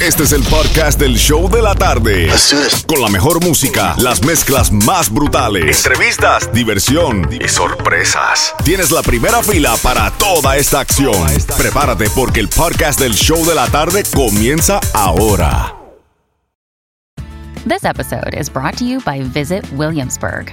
Este es el podcast del show de la tarde. Con la mejor música, las mezclas más brutales, entrevistas, diversión y sorpresas. Tienes la primera fila para toda esta acción. Prepárate porque el podcast del show de la tarde comienza ahora. This episode is brought to you by Visit Williamsburg.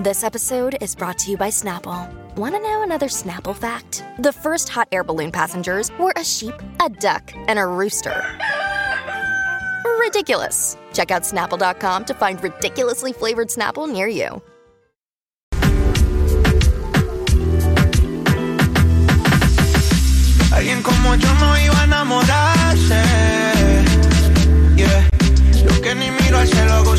This episode is brought to you by Snapple. Want to know another Snapple fact? The first hot air balloon passengers were a sheep, a duck, and a rooster. Ridiculous. Check out snapple.com to find ridiculously flavored Snapple near you. Alguien como yo no iba a enamorarse. Yeah. Yo que ni miro al cielo hago.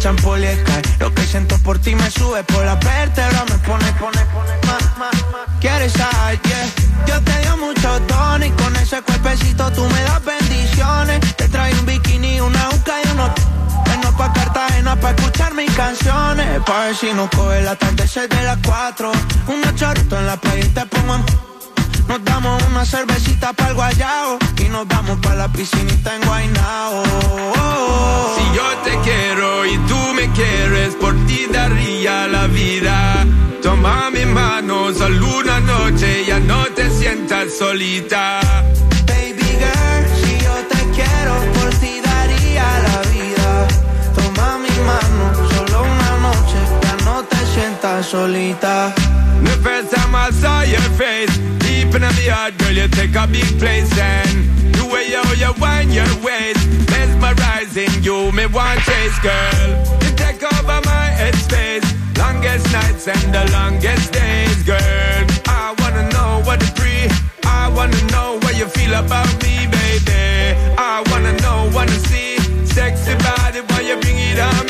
Y Sky. Lo que siento por ti me sube por la vértebra, me pone, pone, pone más, más, más. ¿Quieres saber? Yeah. Yo te dio mucho tono y con ese cuerpecito tú me das bendiciones. Te trae un bikini, una uca y unos... Bueno, pa' Cartagena pa' escuchar mis canciones. Pa' ver si nos coge el atardecer de las cuatro. Un chorrito en la playa y te pongo en... Nos damos una cervecita para el guayao y nos vamos para la piscinita en Guaynao. Si yo te quiero y tú me quieres, por ti daría la vida. Toma mi mano, solo una noche, ya no te sientas solita. Baby girl, si yo te quiero, por ti daría la vida. Toma mi mano, solo una noche, ya no te sientas solita. The first time I saw your face, deep in the heart, girl, you take a big place and the way you, you wind your waist, mesmerizing you, me want chase, girl. You take over my headspace, longest nights and the longest days, girl. I wanna know what to breathe, I wanna know what you feel about me, baby. I wanna know, wanna see, sexy body, why you bring it on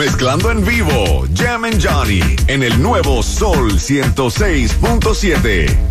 Mezclando en vivo, Jam and Johnny en el nuevo Sol 106.7.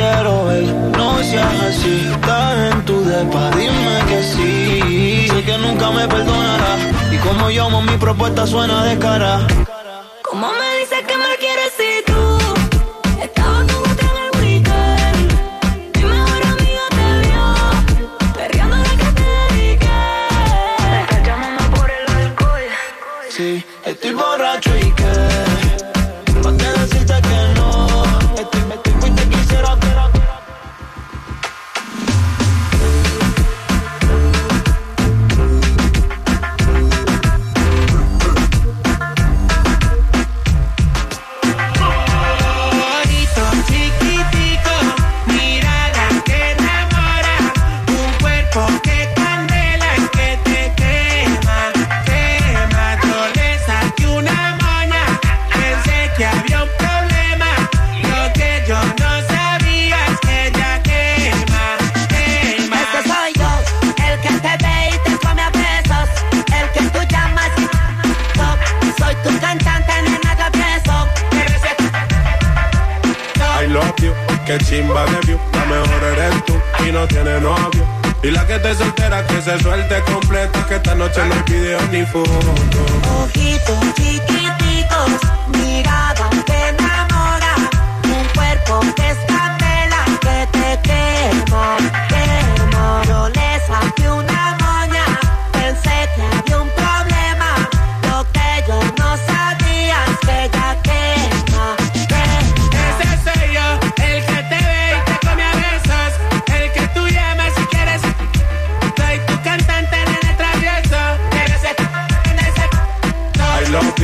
quiero ver. No seas así, estás en tu depa, dime que sí. Sé que nunca me perdonará Y como yo, amo mi propuesta suena de cara love you, que chimba de view, la mejor eres tú y no tiene novio. Y la que te soltera que se suelte completa, que esta noche no hay video ni foto. Ojitos chiquiticos, mirada que enamora, un cuerpo que es candela que te quema, quema. Yo le saqué una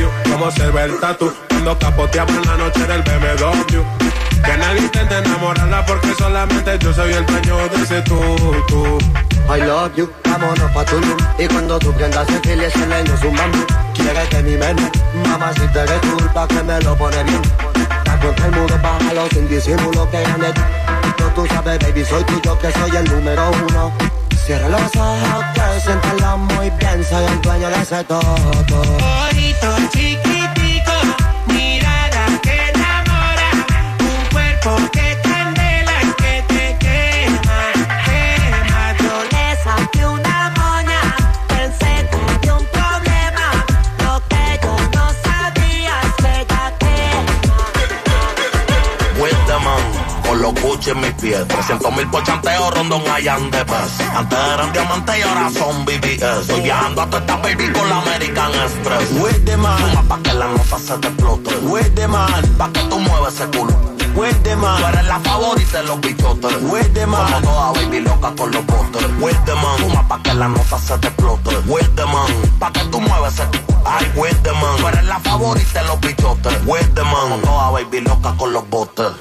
you, como se ve el tatu, cuando capoteamos en la noche del BMW. Que nadie intente enamorarla porque solamente yo soy el dueño de ese tú, tú. I love you, vámonos pa' Tulum. Y cuando tú prendas el fil y ese leño es un bambú. Quieres que mi mente, mamá si te eres culpa que me lo pone bien. Está contra el muro, bájalo sin disimulo que ande tú. Tú sabes baby, soy tuyo que soy el número uno Cierra los ojos que siéntalo muy bien Soy el dueño de ese todo Bonito, chiquitico, 300 mil por chanteo, rondón hayan de. Antes eran diamantes y ahora son BBS. Voy viajando a toda esta baby con la American Express. With the man, pa' que la nota se te explote. With the man, pa' que tú muevas ese culo. With the man, tú eres la favorita de los bichotes. With the man, como toda baby loca con los botes. With the man, fuma pa' que la nota se te explote. With the man, pa' que tú muevas ese Ay, with the man, tú eres la favorita de los bichotes. With the man, como toda baby loca con los botes.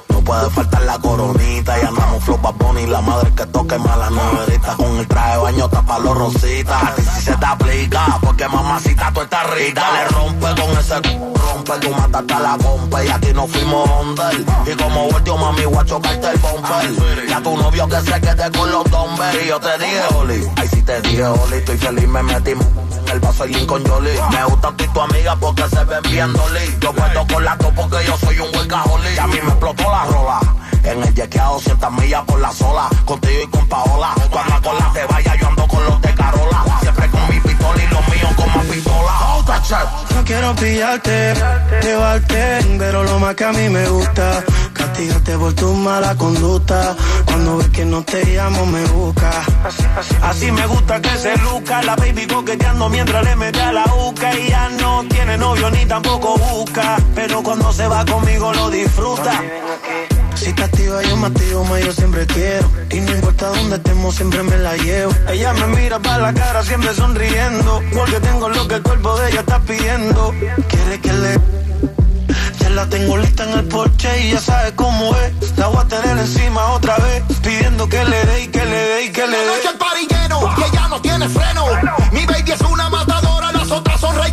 Puede faltar la coronita y andamos flow Bunny, la madre que toque mala neverita con el traje baño tapa los rositas. A ti si se te aplica, porque mamacita tú estás rica. Le rompe con ese rompe, tú mataste a la compa y aquí no fuimos under. Y como volteo mami voy a chocarte el bumper. Y a tu novio que se quede con los dumbbells. Y yo te dije Oli, ay si te dije Oli, estoy feliz me metí el vaso y con Jolly. Me gusta tú y tu amiga porque se ven bien dolly. Yo puedo con la porque yo En el jet que a 200 millas por la sola. Contigo y con Paola. Cuando a cola te vaya, yo ando con los de Carola. Siempre con mi pistola y los míos con más pistola. Chat. No quiero pillarte, llevarte, pero lo más que a mí me gusta, castigarte por tu mala conducta. Cuando ves que no te llamo, me busca. Así me gusta que se luca, la baby coqueteando mientras le mete a la uca. Y ya no tiene novio ni tampoco busca, pero cuando se va conmigo lo disfruta. Si te activa yo me activo, más yo siempre quiero. Y no importa dónde estemos, siempre me la llevo. Ella me mira para la cara, siempre sonriendo. Porque tengo lo que el cuerpo de ella está pidiendo. Quiere que le... Ya la tengo lista en el porche y ya sabe cómo es. La voy a tener encima otra vez. Pidiendo que le dé y que le dé y que le dé. el party lleno y ella no tiene freno. Mi baby es una matadora, las otras son relleno.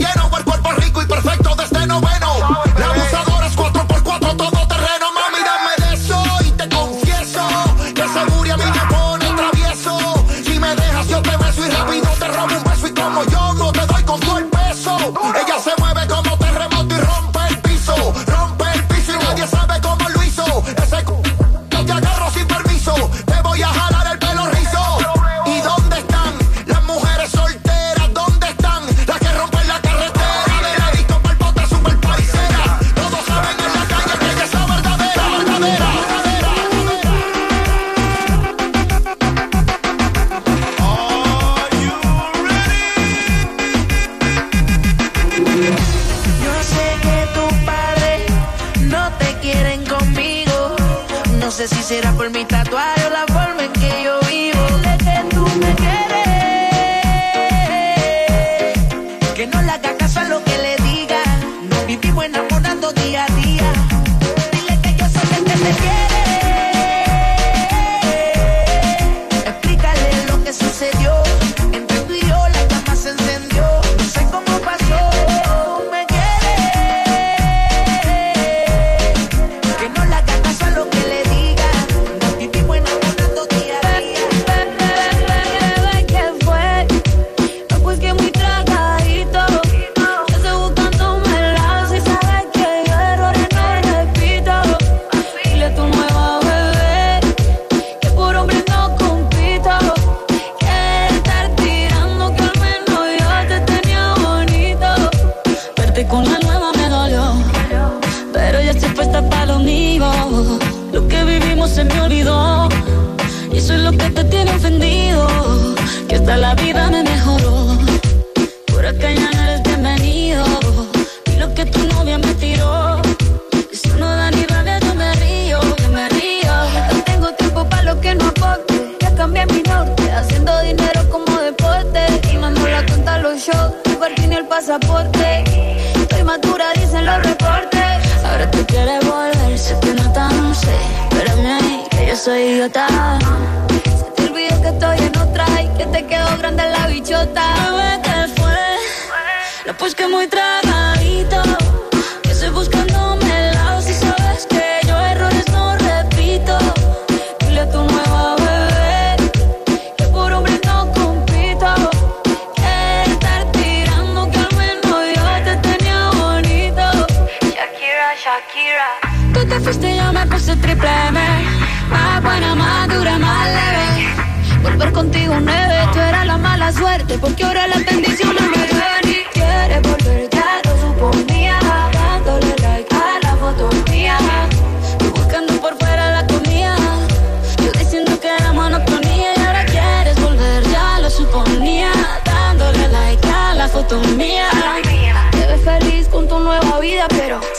pasaporte. Estoy madura, dicen los reportes. Ahora tú quieres volver, sé que no tan sé. Espérame ahí, que yo soy idiota. Se te olvidó que estoy en otra y que te quedó grande la bichota. Bebé, te fue. Lo pues que muy traga. Tú te fuiste y yo me puse triple M. Más buena, más dura, más leve. Volver contigo nueve, tú eras la mala suerte. Porque ahora la bendición no me duele.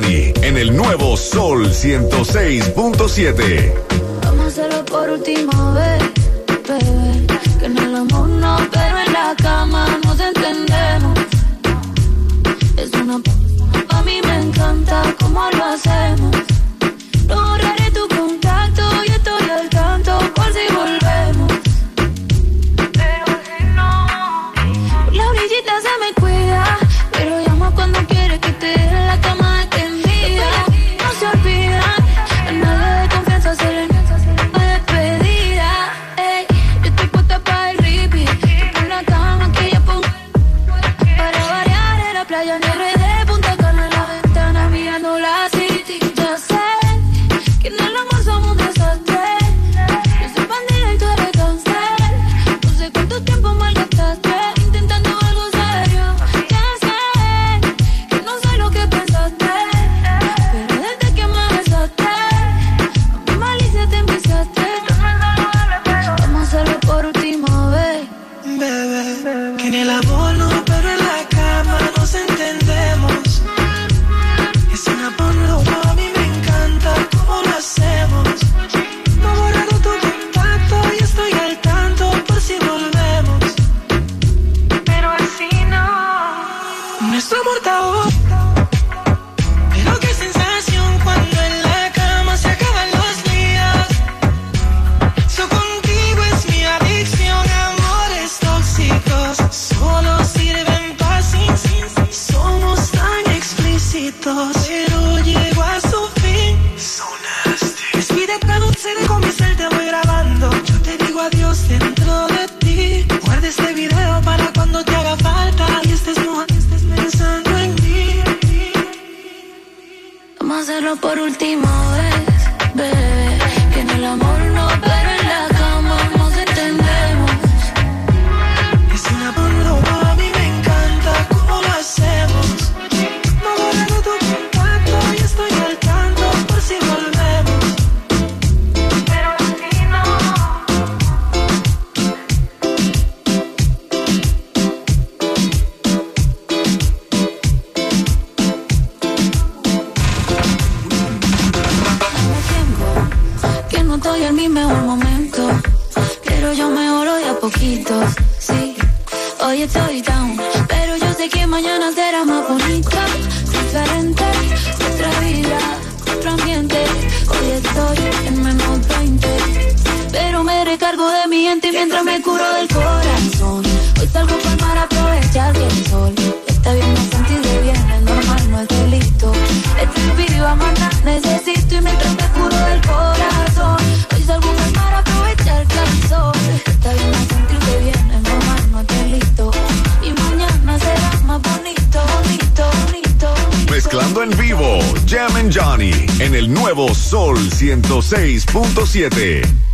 En el nuevo Sol 106.7. Vamos a hacerlo por última vez, bebé. Que en el amor no, pero en la cama nos entendemos. Es una. A mí me encanta cómo lo hacemos. Vamos a hacerlo por última vez, bebé. Que en el amor no pero Hoy estoy down, pero yo sé que mañana será más bonito, diferente, otra vida, otro ambiente. Hoy estoy en menos 20, pero me recargo de mi gente mientras me curo del corazón. Hoy salgo el mar a aprovechar el sol está bien, no sentirse bien, es normal, no es delito. Estoy viva, maná, necesito y mientras me curo del corazón. Mezclando en vivo, Jam and Johnny en el nuevo Sol 106.7.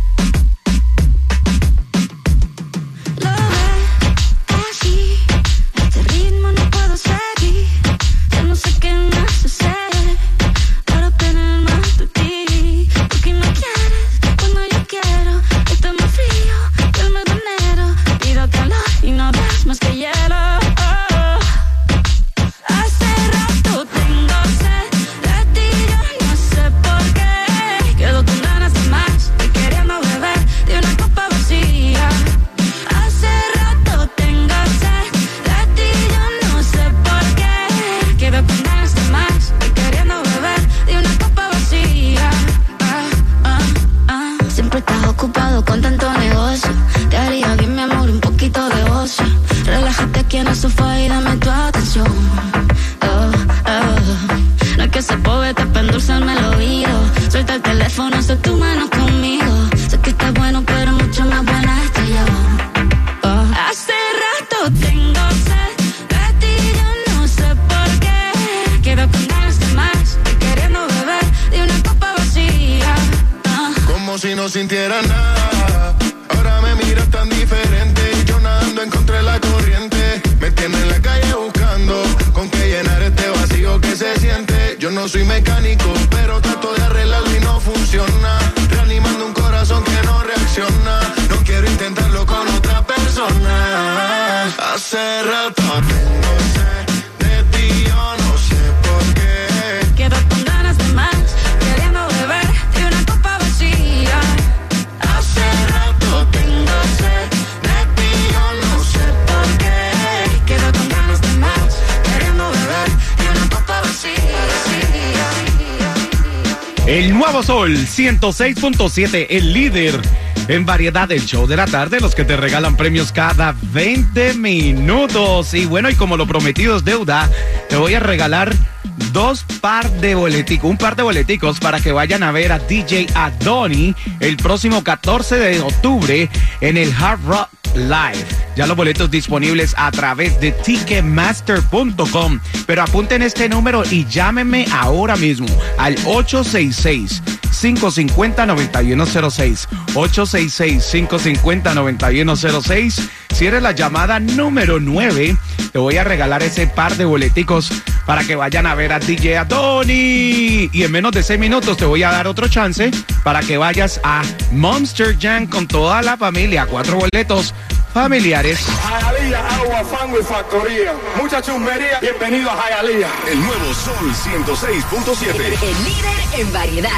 si no sintiera nada. Ahora me miras tan diferente. Yo nadando encontré la corriente. Me tiene en la calle buscando con qué llenar este vacío que se siente. Yo no soy mecánico, El nuevo Sol 106.7, el líder en variedad del show de la tarde, los que te regalan premios cada 20 minutos. Y bueno, y como lo prometido es deuda, te voy a regalar dos par de boleticos, un par de boleticos para que vayan a ver a DJ Adoni el próximo 14 de octubre en el Hard Rock Live. Ya los boletos disponibles a través de ticketmaster.com. Pero apunten este número y llámenme ahora mismo al 866 550-9106. 866-550-9106. Si eres la llamada número 9, te voy a regalar ese par de boleticos para que vayan a ver a DJ Adoni. Y en menos de 6 minutos te voy a dar otro chance para que vayas a Monster Jam con toda la familia. Cuatro boletos familiares. Jayalía, agua, fango y factoría. Mucha chumbería. Bienvenido a Jayalía. El nuevo Sol 106.7. El líder en variedad.